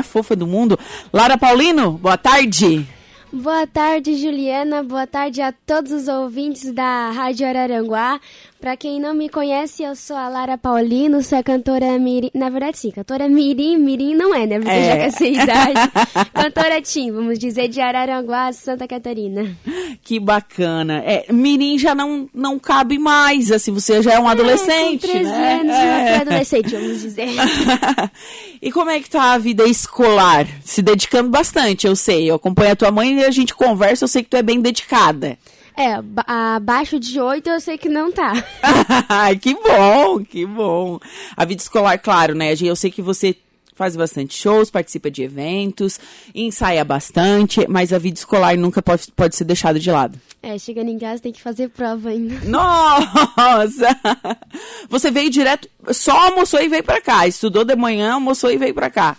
mais fofa do mundo. Lara Paulino, boa tarde. Boa tarde, Juliana. Boa tarde a todos os ouvintes da Rádio Araranguá. Para quem não me conhece, eu sou a Lara Paulino, sou a cantora Mirim. Na verdade, sim, cantora Mirim. Mirim não é, né? Porque é. já que essa idade. cantora Tim, vamos dizer, de Araranguá, Santa Catarina. Que bacana. É, Mirim já não, não cabe mais, assim, você já é um é, adolescente. Com 13 né? anos, é. adolescente, vamos dizer. e como é que tá a vida escolar? Se dedicando bastante, eu sei. Eu acompanho a tua mãe e a gente conversa, eu sei que tu é bem dedicada. É, abaixo de oito eu sei que não tá. que bom, que bom. A vida escolar, claro, né? Eu sei que você faz bastante shows, participa de eventos, ensaia bastante, mas a vida escolar nunca pode, pode ser deixada de lado. É, chegando em casa tem que fazer prova ainda. Nossa! Você veio direto, só almoçou e veio para cá, estudou de manhã, almoçou e veio para cá.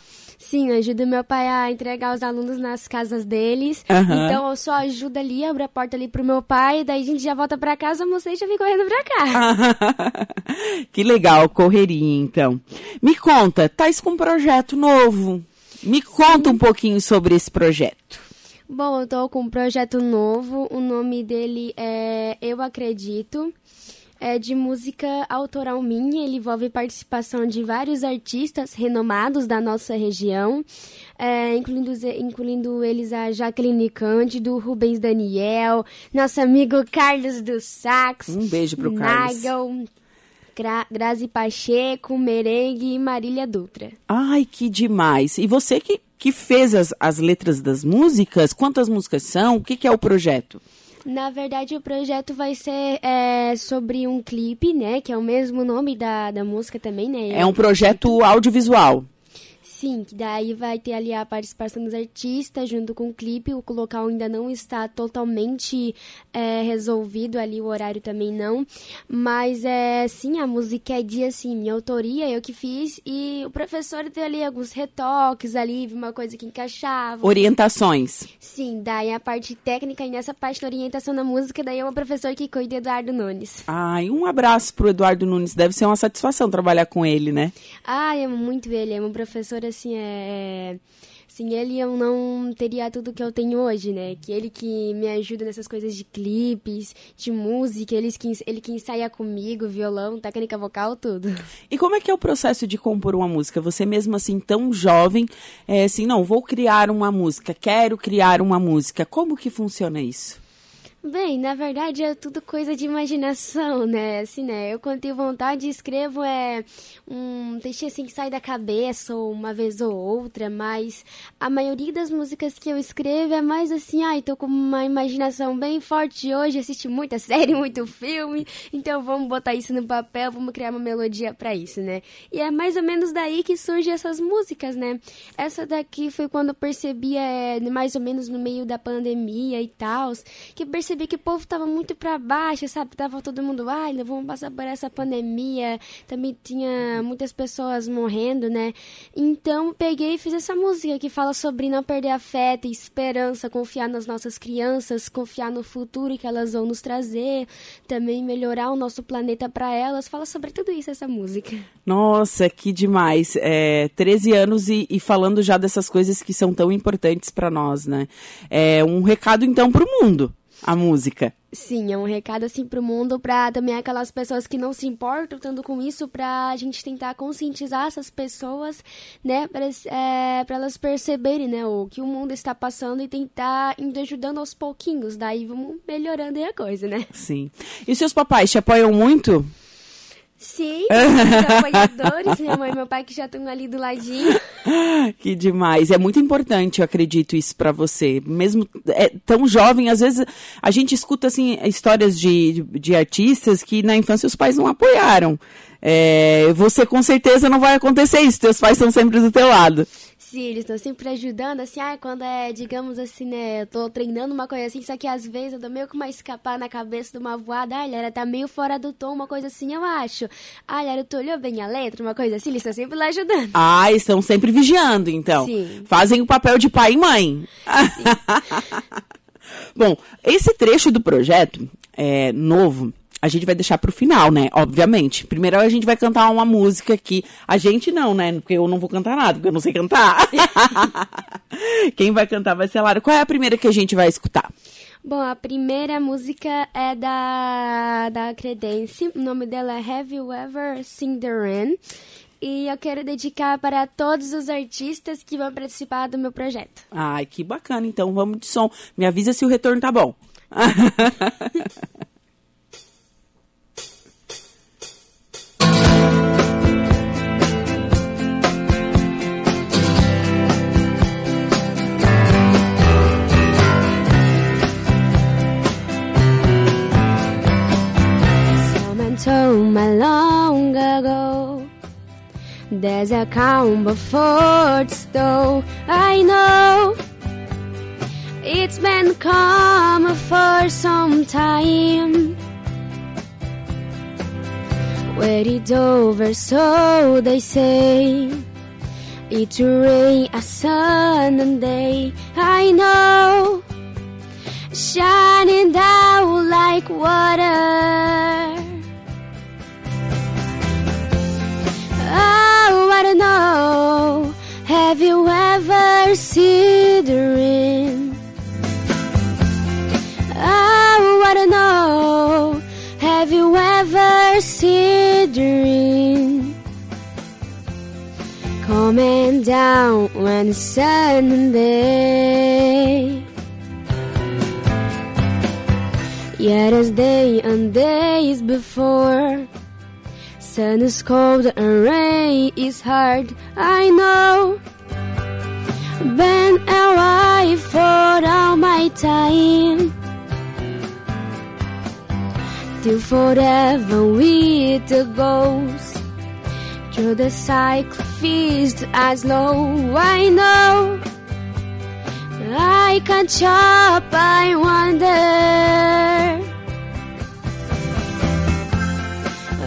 Sim, eu ajudo meu pai a entregar os alunos nas casas deles. Uhum. Então eu só ajudo ali, abro a porta ali pro meu pai, daí a gente já volta pra casa, e já vim correndo pra cá. que legal, correria então. Me conta, tais com um projeto novo. Me conta Sim. um pouquinho sobre esse projeto. Bom, eu tô com um projeto novo, o nome dele é Eu Acredito é de música autoral minha. Ele envolve participação de vários artistas renomados da nossa região, é, incluindo, incluindo eles a Jacqueline Cândido, Rubens Daniel, nosso amigo Carlos do Sax. Um beijo pro Carlos. Nagel, Gra Grazi Pacheco, Merengue e Marília Dutra. Ai, que demais! E você que, que fez as, as letras das músicas, quantas músicas são? O que, que é o projeto? Na verdade, o projeto vai ser é, sobre um clipe, né? Que é o mesmo nome da, da música também, né? É um projeto audiovisual. Sim, que daí vai ter ali a participação dos artistas junto com o clipe. O local ainda não está totalmente é, resolvido ali, o horário também não. Mas é sim, a música é de assim, minha autoria, eu que fiz. E o professor deu ali alguns retoques ali, uma coisa que encaixava. Orientações. Sim, daí a parte técnica e nessa parte da orientação da música, daí é o professor que cuida, Eduardo Nunes. Ai, um abraço pro Eduardo Nunes. Deve ser uma satisfação trabalhar com ele, né? Ah, amo muito ele. É um professor assim, é, sem ele eu não teria tudo que eu tenho hoje, né? Que ele que me ajuda nessas coisas de clipes, de música, ele que, ele que ensaia comigo, violão, técnica vocal, tudo. E como é que é o processo de compor uma música? Você mesmo assim, tão jovem, é assim, não, vou criar uma música, quero criar uma música. Como que funciona isso? Bem, na verdade é tudo coisa de imaginação, né? Assim, né? Eu quando tenho vontade escrevo é um texto assim que sai da cabeça ou uma vez ou outra, mas a maioria das músicas que eu escrevo é mais assim, ai, ah, tô com uma imaginação bem forte hoje, assisti muita série, muito filme, então vamos botar isso no papel, vamos criar uma melodia para isso, né? E é mais ou menos daí que surgem essas músicas, né? Essa daqui foi quando eu percebi, é, mais ou menos no meio da pandemia e tal, que percebi percebi que o povo tava muito para baixo, sabe? Tava todo mundo, ai, não vamos passar por essa pandemia. Também tinha muitas pessoas morrendo, né? Então peguei e fiz essa música que fala sobre não perder a fé, ter esperança, confiar nas nossas crianças, confiar no futuro que elas vão nos trazer, também melhorar o nosso planeta para elas. Fala sobre tudo isso essa música. Nossa, que demais. É, 13 anos e, e falando já dessas coisas que são tão importantes para nós, né? É um recado então para o mundo a música. Sim, é um recado assim pro mundo, para também aquelas pessoas que não se importam tanto com isso, pra a gente tentar conscientizar essas pessoas, né, para é, elas perceberem, né, o que o mundo está passando e tentar indo ajudando aos pouquinhos, daí vamos melhorando aí a coisa, né? Sim. E seus papais te apoiam muito? Sim, os apoiadores, minha mãe e meu pai que já estão ali do ladinho. Que demais. É muito importante, eu acredito, isso para você. Mesmo é, tão jovem, às vezes a gente escuta assim histórias de, de artistas que na infância os pais não apoiaram. É, você com certeza não vai acontecer isso, teus pais estão sempre do teu lado. Eles estão sempre ajudando, assim, ah, quando é, digamos assim, né, eu tô treinando uma coisa assim, só que às vezes eu dou meio que uma escapar na cabeça de uma voada, ah, ela tá meio fora do tom, uma coisa assim, eu acho. Ah, Lara, tu olhou bem a letra, uma coisa assim, eles estão sempre lá ajudando. Ah, estão sempre vigiando, então. Sim. Fazem o papel de pai e mãe. Sim. Bom, esse trecho do projeto é novo, a gente vai deixar pro final, né? Obviamente. Primeiro a gente vai cantar uma música que a gente não, né? Porque eu não vou cantar nada, porque eu não sei cantar. Quem vai cantar vai ser a Lara. Qual é a primeira que a gente vai escutar? Bom, a primeira música é da, da Credence. O nome dela é Have You Ever Seen the Rain? E eu quero dedicar para todos os artistas que vão participar do meu projeto. Ai, que bacana. Então vamos de som. Me avisa se o retorno tá bom. told me long ago There's a calm before the storm I know It's been calm for some time. Waited over, so they say It's rain a sunny day. I know Shining down like water Coming down when Sunday. Yet as day and days before. Sun is cold and rain is hard, I know. Been away for all my time. Till forever with the ghost. Through the cycle feast as low, I know. I can't chop, I wonder.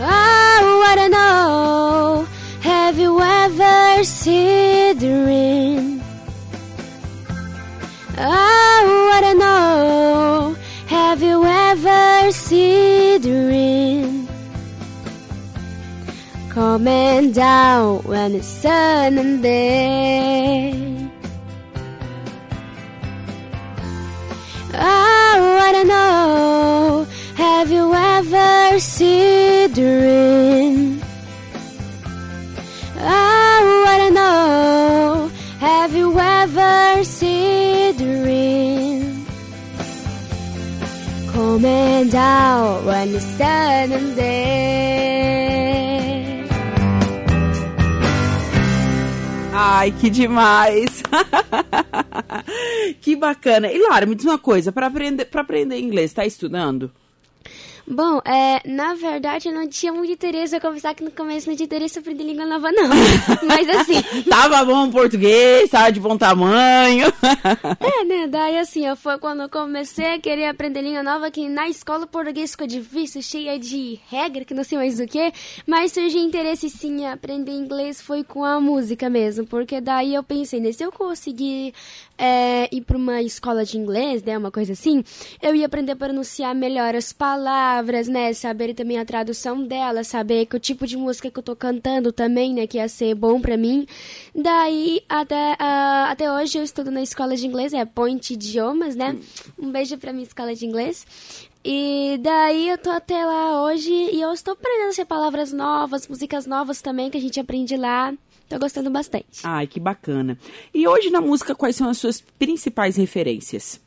Oh, I don't know. Have you ever seen the rain? Oh, rain? Coming down when it's sunny day. Oh, I don't know. Have you ever seen the rain? Coming down when it's sunny day. Ai, que demais! que bacana. E Lara, me diz uma coisa, para aprender, aprender inglês, tá estudando? Bom, é, na verdade eu não tinha muito interesse, eu confessar que no começo não tinha interesse em aprender língua nova não. Mas assim... tava bom português, tava de bom tamanho. é, né, daí assim, eu foi quando eu comecei a querer aprender língua nova, que na escola o português ficou difícil, cheia de regra, que não sei mais o que, mas surgiu interesse sim em aprender inglês foi com a música mesmo, porque daí eu pensei, né, se eu conseguir é, ir para uma escola de inglês, né, uma coisa assim, eu ia aprender a pronunciar melhor as palavras, né, saber também a tradução delas, saber que o tipo de música que eu tô cantando também, né, que ia ser bom para mim. Daí, até, uh, até hoje eu estudo na escola de inglês, é Point Idiomas, né, um beijo pra minha escola de inglês. E daí eu tô até lá hoje e eu estou aprendendo a ser palavras novas, músicas novas também que a gente aprende lá. Tô gostando bastante. Ai, que bacana. E hoje na música, quais são as suas principais referências?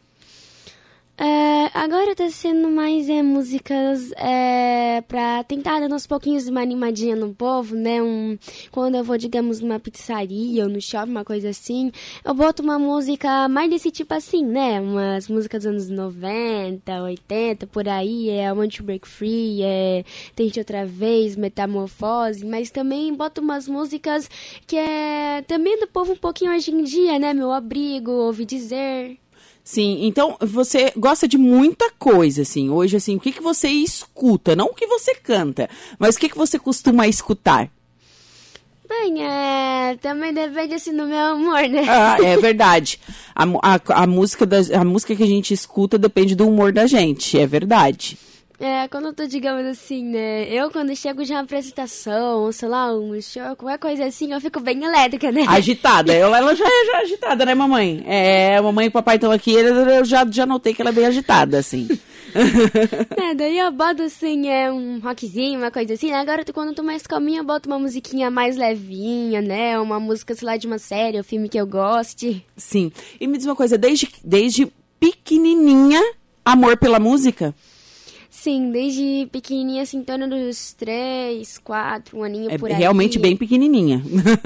É, agora tá sendo mais é, músicas é, pra tentar dar uns pouquinhos de uma animadinha no povo, né? Um, quando eu vou, digamos, numa pizzaria ou no shopping, uma coisa assim, eu boto uma música mais desse tipo assim, né? Umas músicas dos anos 90, 80, por aí, é I Want to Break Free, é Tente Outra Vez, Metamorfose, mas também boto umas músicas que é também do povo um pouquinho hoje em dia, né? Meu Abrigo, Ouvi Dizer... Sim, então você gosta de muita coisa, assim. Hoje, assim, o que, que você escuta? Não o que você canta, mas o que, que você costuma escutar? Bem, é, também depende assim do meu humor, né? Ah, é verdade. A, a, a, música da, a música que a gente escuta depende do humor da gente, é verdade. É, quando eu tô, digamos assim, né? Eu, quando chego de uma apresentação, sei lá, um show, qualquer coisa assim, eu fico bem elétrica, né? Agitada. Eu, ela já é já agitada, né, mamãe? É, mamãe e papai estão aqui, eu já, já notei que ela é bem agitada, assim. é, daí eu boto, assim, é, um rockzinho, uma coisa assim. Né? Agora, quando eu tô mais calminha, eu boto uma musiquinha mais levinha, né? Uma música, sei lá, de uma série, um filme que eu goste. Sim. E me diz uma coisa, desde, desde pequenininha, amor pela música? Sim, desde pequenininha, assim, em torno dos três, quatro, um aninho é por aí. realmente bem pequenininha.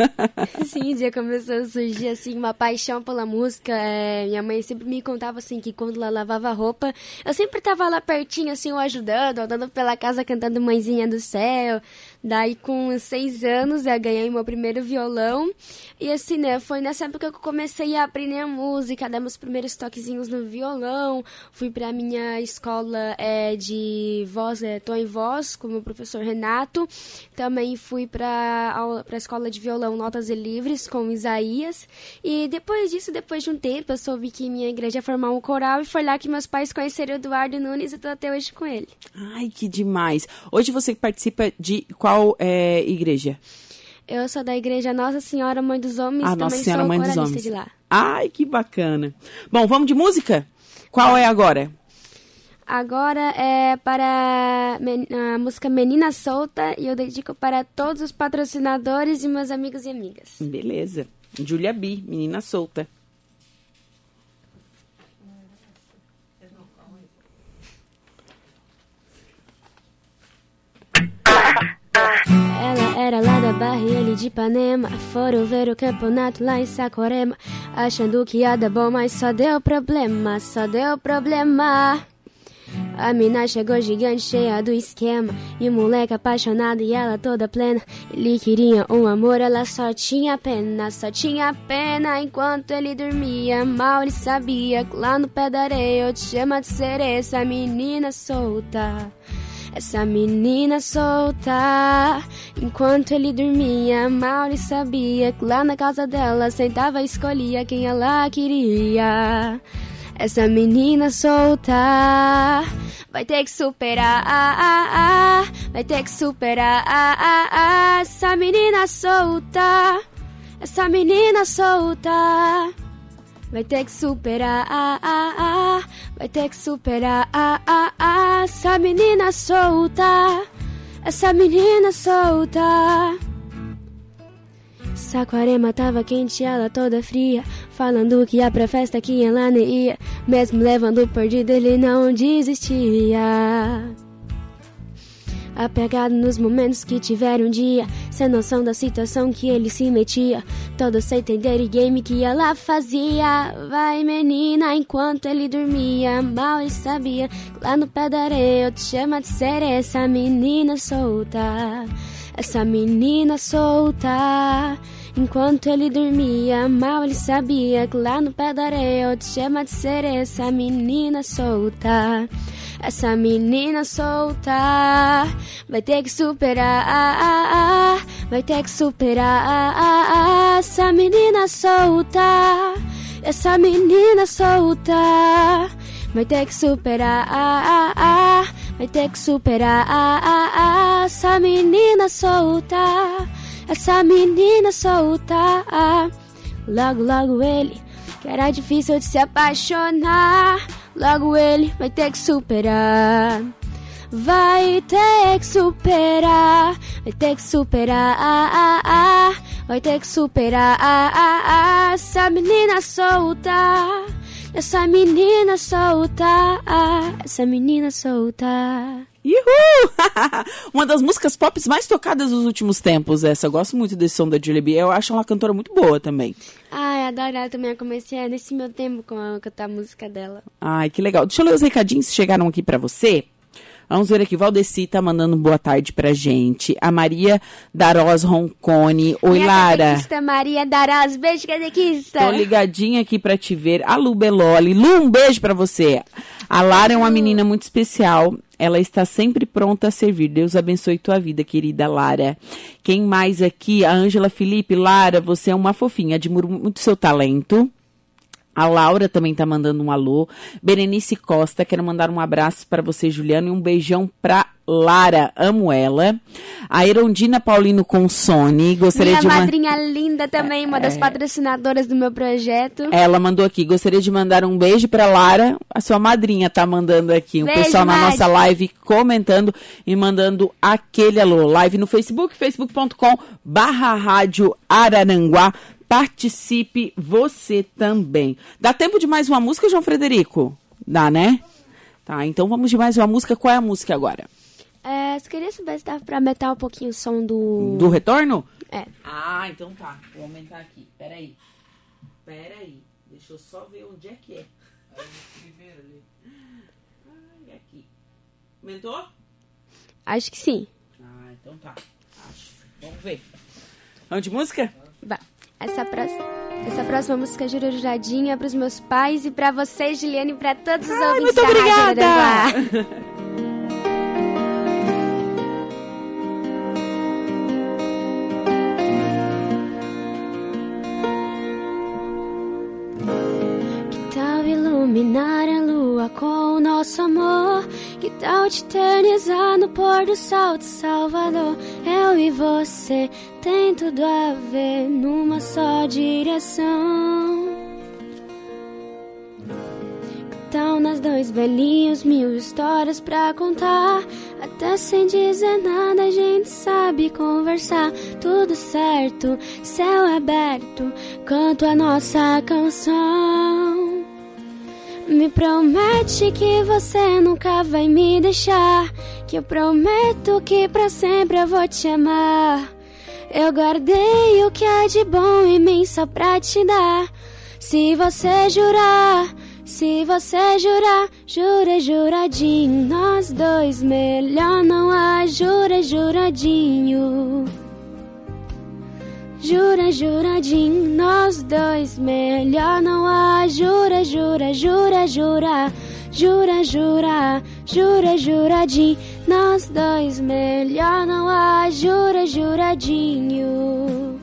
Sim, já começou a surgir, assim, uma paixão pela música. É, minha mãe sempre me contava, assim, que quando ela lavava roupa, eu sempre tava lá pertinho, assim, ajudando, andando pela casa cantando Mãezinha do Céu. Daí, com seis anos, eu ganhei meu primeiro violão. E, assim, né, foi nessa época que eu comecei a aprender música, dar meus primeiros toquezinhos no violão. Fui pra minha escola é, de voz, é, tô em voz, com o professor Renato. Também fui para a escola de violão Notas e Livres com Isaías. E depois disso, depois de um tempo, eu soube que minha igreja ia formar um coral e foi lá que meus pais conheceram o Eduardo Nunes e estou até hoje com ele. Ai, que demais! Hoje você participa de qual é, igreja? Eu sou da igreja Nossa Senhora Mãe dos Homens, ah, também Nossa Senhora sou Mãe dos Homens. de lá. Ai, que bacana. Bom, vamos de música? Qual é agora? Agora é para a música Menina Solta e eu dedico para todos os patrocinadores e meus amigos e amigas. Beleza. Julia B, Menina Solta. Ela era lá da Barra e ele de Ipanema Foram ver o campeonato lá em Saquarema Achando que ia dar bom, mas só deu problema Só deu problema a mina chegou gigante, cheia do esquema. E o moleque apaixonado e ela toda plena. Ele queria um amor, ela só tinha pena, só tinha pena. Enquanto ele dormia, mal ele sabia que lá no pé da areia eu te chamo de ser essa menina solta. Essa menina solta. Enquanto ele dormia, ele sabia que lá na casa dela sentava e escolhia quem ela queria. Essa menina solta vai ter que superar, vai ter que superar essa menina solta, essa menina solta. Vai ter que superar, ah, ah, ah, vai ter que superar, ah, ah, ah, essa menina solta, essa menina solta. Saquarema tava quente, ela toda fria, falando que ia pra festa que ela nem ia, mesmo levando perdido ele não desistia. Apegado nos momentos que tiveram um dia, sem noção da situação que ele se metia, todo sem entender o game que ela fazia. Vai menina, enquanto ele dormia, mal ele sabia, lá no pé da areia eu te chamo de ser essa menina solta essa menina solta. Enquanto ele dormia, mal ele sabia que lá no pé da areia eu te chama de ser essa menina solta. Essa menina solta vai ter que superar, vai ter que superar essa menina solta. Essa menina solta vai ter que superar, vai ter que superar essa menina solta, essa menina solta. Logo, logo ele, que era difícil de se apaixonar, logo ele vai ter que superar. Vai ter que superar, vai ter que superar, vai ter que superar essa menina solta. Essa menina solta, essa menina solta. Uhul! uma das músicas pop mais tocadas dos últimos tempos, essa. Eu gosto muito desse som da Julie B. Eu acho ela uma cantora muito boa também. Ai, adoro ela também. Eu comecei nesse meu tempo com a cantar a música dela. Ai, que legal. Deixa eu ler os recadinhos que chegaram aqui para você. Vamos ver aqui, Valdeci tá mandando boa tarde pra gente. A Maria Daroz Roncone. Oi, Minha Lara. Catequista Maria Daroz, beijo, catequista. Tô ligadinha aqui pra te ver. A Lu Beloli. Lu, um beijo pra você. A Lara é uma menina muito especial. Ela está sempre pronta a servir. Deus abençoe tua vida, querida Lara. Quem mais aqui? A Ângela Felipe. Lara, você é uma fofinha. Admiro muito seu talento. A Laura também tá mandando um alô. Berenice Costa, quero mandar um abraço para você, Juliano, e um beijão pra Lara, amo ela. A Erondina Paulino Consone, gostaria Minha de mandar. madrinha linda também, uma É. das patrocinadoras do meu projeto. Ela mandou aqui, gostaria de mandar um beijo pra Lara, a sua madrinha tá mandando aqui, o Beijo, pessoal na nossa live comentando e mandando aquele alô. Live no Facebook, facebook.com barra rádio Araranguá. Participe você também. Dá tempo de mais uma música, João Frederico? Dá, né? Tá, então vamos de mais uma música. Qual é a música agora? É, só queria saber se dava pra aumentar um pouquinho o som do... Do retorno? É. Ah, então tá. Vou aumentar aqui. Peraí. Peraí. Deixa eu só ver onde é que é. Ai, aqui. Aumentou? Acho que sim. Ah, então tá. Acho. Vamos ver. Vamos de música? Vai. Essa próxima, essa próxima música é Jururadinha para os meus pais e para você, Juliane, e para todos os Ai, ouvintes muito da Rádio obrigada! Araranguá. Que tal iluminar a lua com nosso amor? Que tal te eternizar no pôr do sol de Salvador? Eu e você tem tudo a ver numa só direção. Que tal nós dois velhinhos, mil histórias pra contar? Até sem dizer nada a gente sabe conversar. Tudo certo, céu aberto, canto a nossa canção. Me promete que você nunca vai me deixar. Que eu prometo que pra sempre eu vou te amar. Eu guardei o que há de bom em mim só pra te dar. Se você jurar, se você jurar, jura, juradinho. Nós dois, melhor não há, jura, juradinho. Jura, juradinho, nós dois, melhor não há. Jura, jura, jura, jura, jura, jura, jura, juradinho, nós dois, melhor não há. Jura, juradinho.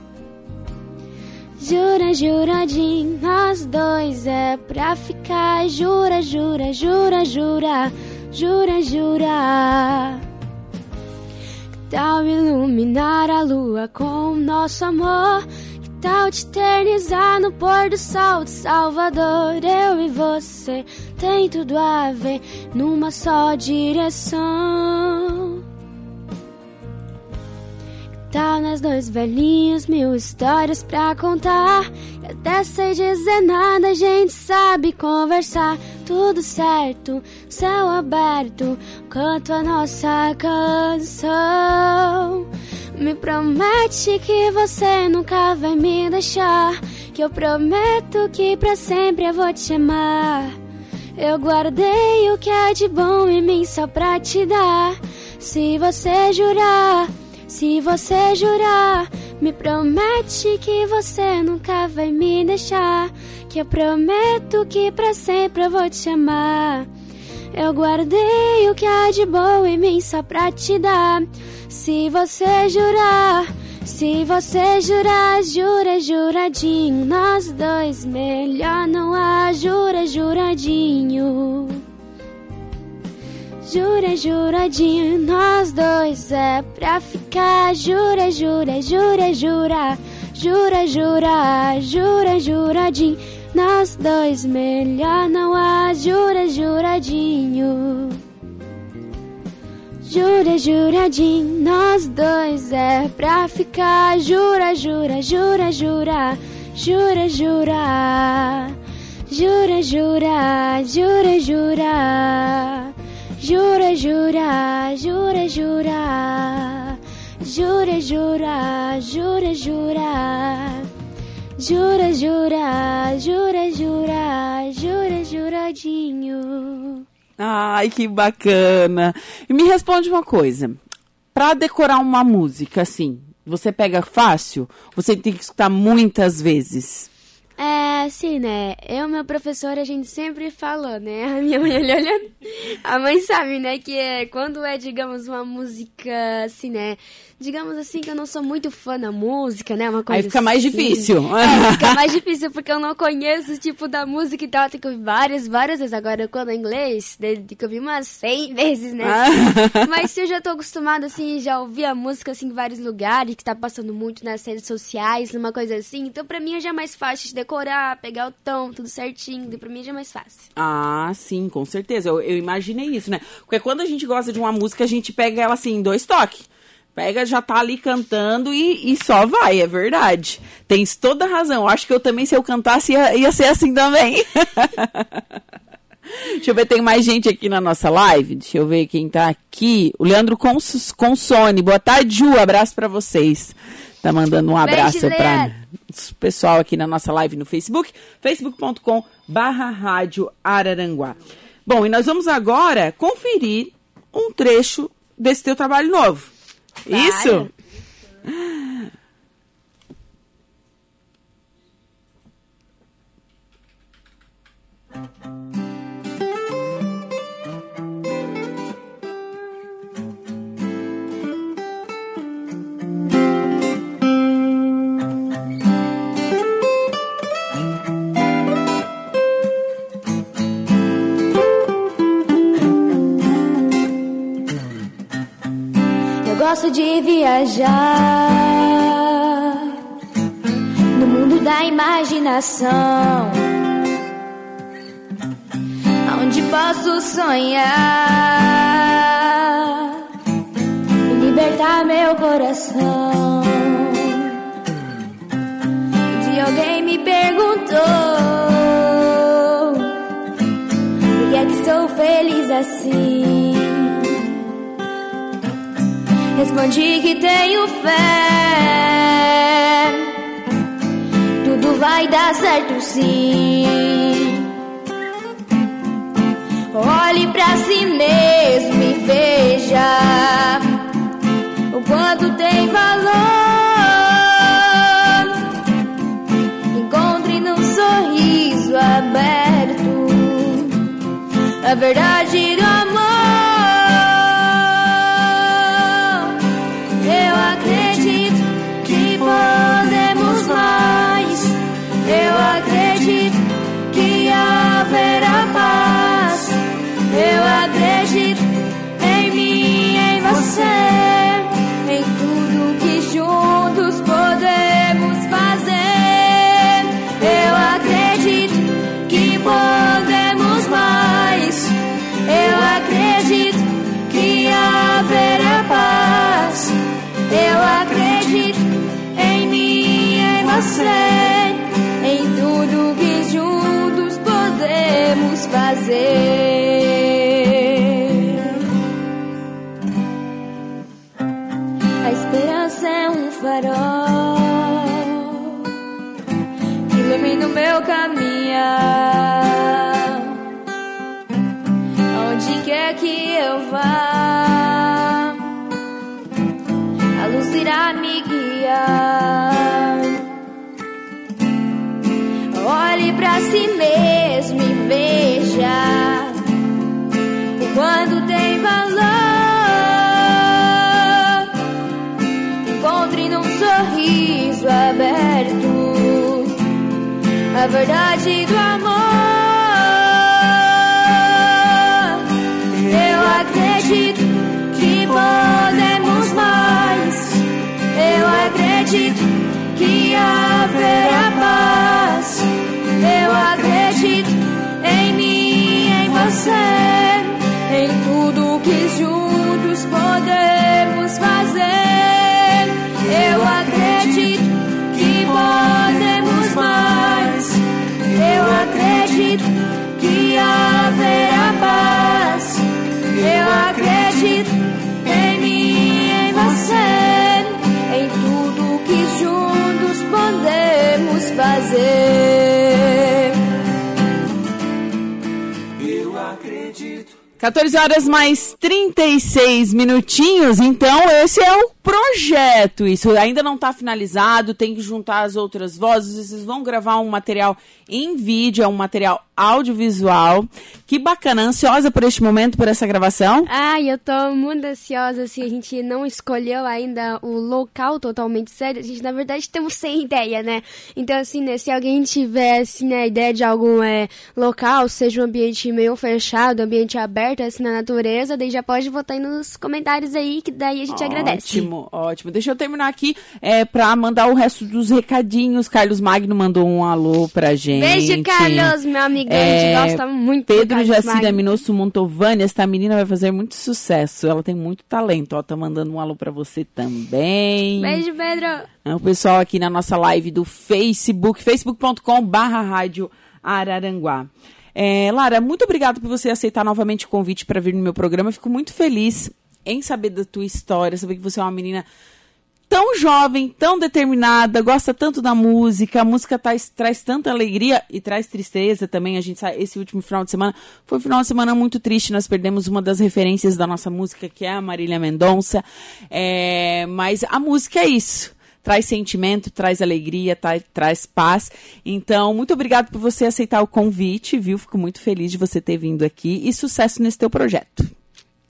Jura, juradinho, nós dois é pra ficar. Jura, jura, jura, jura, jura, jura. Tal iluminar a lua com nosso amor? Que tal te eternizar no pôr do sol de Salvador? Eu e você tem tudo a ver numa só direção. Tal nós dois velhinhos, mil histórias pra contar? E até sem dizer nada a gente sabe conversar. Tudo certo, céu aberto, canto a nossa canção. Me promete que você nunca vai me deixar. Que eu prometo que pra sempre eu vou te amar. Eu guardei o que é de bom em mim só pra te dar. Se você jurar, se você jurar, me promete que você nunca vai me deixar. Que eu prometo que pra sempre eu vou te amar. Eu guardei o que há de bom em mim só pra te dar. Se você jurar, se você jurar, jura, juradinho. Nós dois, melhor não há, jura, juradinho. Jura, juradinho, nós dois é pra ficar. Jura, jura, jura, jura, jura, jura, jura, juradinho. Nós dois, melhor não há, jura, juradinho. Jura, juradinho, nós dois é pra ficar. Jura, jura, jura, jura, jura, jura. Jura, jura, jura, jura. Jura, jura, jura, jura. Jura, jura, jura, jura. Jura, jura, jura, jura, jura, juradinho. Ai, que bacana. E me responde uma coisa. Pra decorar uma música, assim, você pega fácil? Você tem que escutar muitas vezes? É, sim, né? Eu e meu professor, a gente sempre falou, né? A minha mãe olhando. A mãe sabe, né? Que é, quando é, digamos, uma música, assim, né? digamos assim, que eu não sou muito fã da música, né? Uma coisa Aí fica mais assim. difícil. É, fica mais difícil porque eu não conheço o tipo da música e tal. Tem que ouvir várias, várias vezes. Agora, quando é inglês, tem que ouvir umas 100 vezes, né? Ah. Mas se eu já tô acostumada, assim, já ouvi a música, assim, em vários lugares, que tá passando muito nas redes sociais, uma coisa assim. Então, pra mim, já é mais fácil de decorar, pegar o tom, tudo certinho. Pra mim, já é mais fácil. Ah, sim, com certeza. Eu, eu imaginei isso, né? Porque quando a gente gosta de uma música, a gente pega ela assim, em dois toques. Pega, já tá ali cantando e, e só vai, é verdade. Tens toda a razão. Acho que eu também, se eu cantasse, ia, ia ser assim também. Deixa eu ver, tem mais gente aqui na nossa live. Deixa eu ver quem tá aqui. O Leandro Cons Consone. Boa tarde, Ju. Abraço pra vocês. Tá mandando um abraço Leandro. o pessoal aqui na nossa live no Facebook, facebook.com barra rádio Araranguá. Bom, e nós vamos agora conferir um trecho desse teu trabalho novo. Claro. Isso? Eu gosto de viajar no mundo da imaginação, onde posso sonhar e libertar meu coração. Dia alguém me perguntou Respondi que tenho fé. Tudo vai dar certo sim. Olhe pra si mesmo e veja o quanto tem valor. Encontre num sorriso aberto a verdade do amor. Você, em tudo que juntos podemos fazer. A esperança é um farol que ilumina o meu caminhar. Onde quer que eu vá, a luz irá me guiar. Pra si mesmo e veja o quanto tem valor. Encontre num sorriso aberto a verdade do amor. Em mim, em você, em tudo que juntos podemos 14 horas mais 36 minutinhos. Então, esse é o projeto isso. Ainda não está finalizado, tem que juntar as outras vozes. Vocês vão gravar um material em vídeo, é um material audiovisual. Que bacana, ansiosa por este momento, por essa gravação? Ai, eu tô muito ansiosa, assim, a gente não escolheu ainda o local totalmente sério, a gente, na verdade, temos sem ideia, né? Então, assim, né, se alguém tiver, assim, a ideia de algum é, local, seja um ambiente meio fechado, ambiente aberto, assim, na natureza, daí já pode botar aí nos comentários aí, que daí a gente ótimo, agradece. Ótimo, ótimo. Deixa eu terminar aqui é, pra mandar o resto dos recadinhos. Carlos Magno mandou um alô pra gente. Beijo, Carlos, meu amigo, é, a gente é, gosta muito Pedro Jacida Minosso Montovani, esta menina vai fazer muito sucesso. Ela tem muito talento. Ó, tá mandando um alô pra você também. Beijo, Pedro. É, o pessoal aqui na nossa live do Facebook, facebook.com barra rádio Araranguá. É, Lara, muito obrigada por você aceitar novamente o convite para vir no meu programa. Eu fico muito feliz em saber da tua história, saber que você é uma menina tão jovem, tão determinada, gosta tanto da música, a música traz, tanta alegria e traz tristeza também. A gente sabe, esse último final de semana foi um final de semana muito triste. Nós perdemos uma das referências da nossa música, que é a Marília Mendonça. É, mas a música é isso. Traz sentimento, traz alegria, traz, traz paz. Então, muito obrigado por você aceitar o convite, viu? Fico muito feliz de você ter vindo aqui e sucesso nesse teu projeto.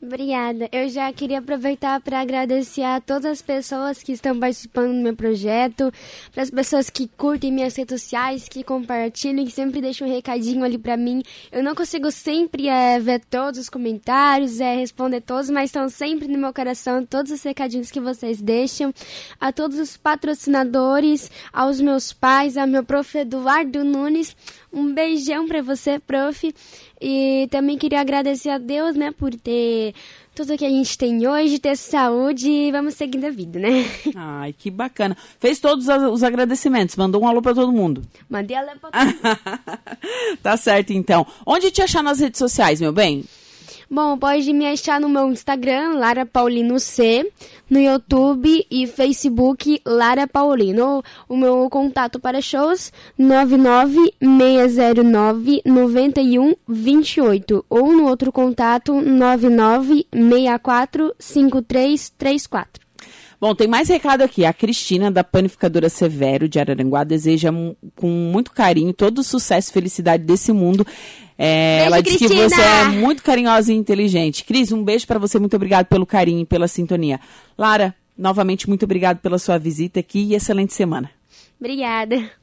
Obrigada. Eu já queria aproveitar para agradecer a todas as pessoas que estão participando do meu projeto, para as pessoas que curtem minhas redes sociais, que compartilham, que sempre deixam um recadinho ali para mim. Eu não consigo sempre é, ver todos os comentários, é, responder todos, mas estão sempre no meu coração todos os recadinhos que vocês deixam. A todos os patrocinadores, aos meus pais, ao meu prof. Eduardo Nunes, um beijão para você, prof. E também queria agradecer a Deus, né, por ter tudo que a gente tem hoje, ter saúde e vamos seguindo a vida, né? Ai, que bacana. Fez todos os agradecimentos, mandou um alô para todo mundo. Mandei alô pra todo mundo. tá certo, então. Onde te achar nas redes sociais, meu bem? Bom, pode me achar no meu Instagram, Lara Paulino C, no YouTube e Facebook, Lara Paulino. O meu contato para shows, 996099128 ou no outro contato, 99645334. Bom, tem mais recado aqui. A Cristina, da Panificadora Severo, de Araranguá, deseja com muito carinho todo o sucesso e felicidade desse mundo. É, beijo, ela disse Cristina. que você é muito carinhosa e inteligente. Cris, um beijo para você. Muito obrigado pelo carinho e pela sintonia. Lara, novamente, muito obrigado pela sua visita aqui e excelente semana. Obrigada.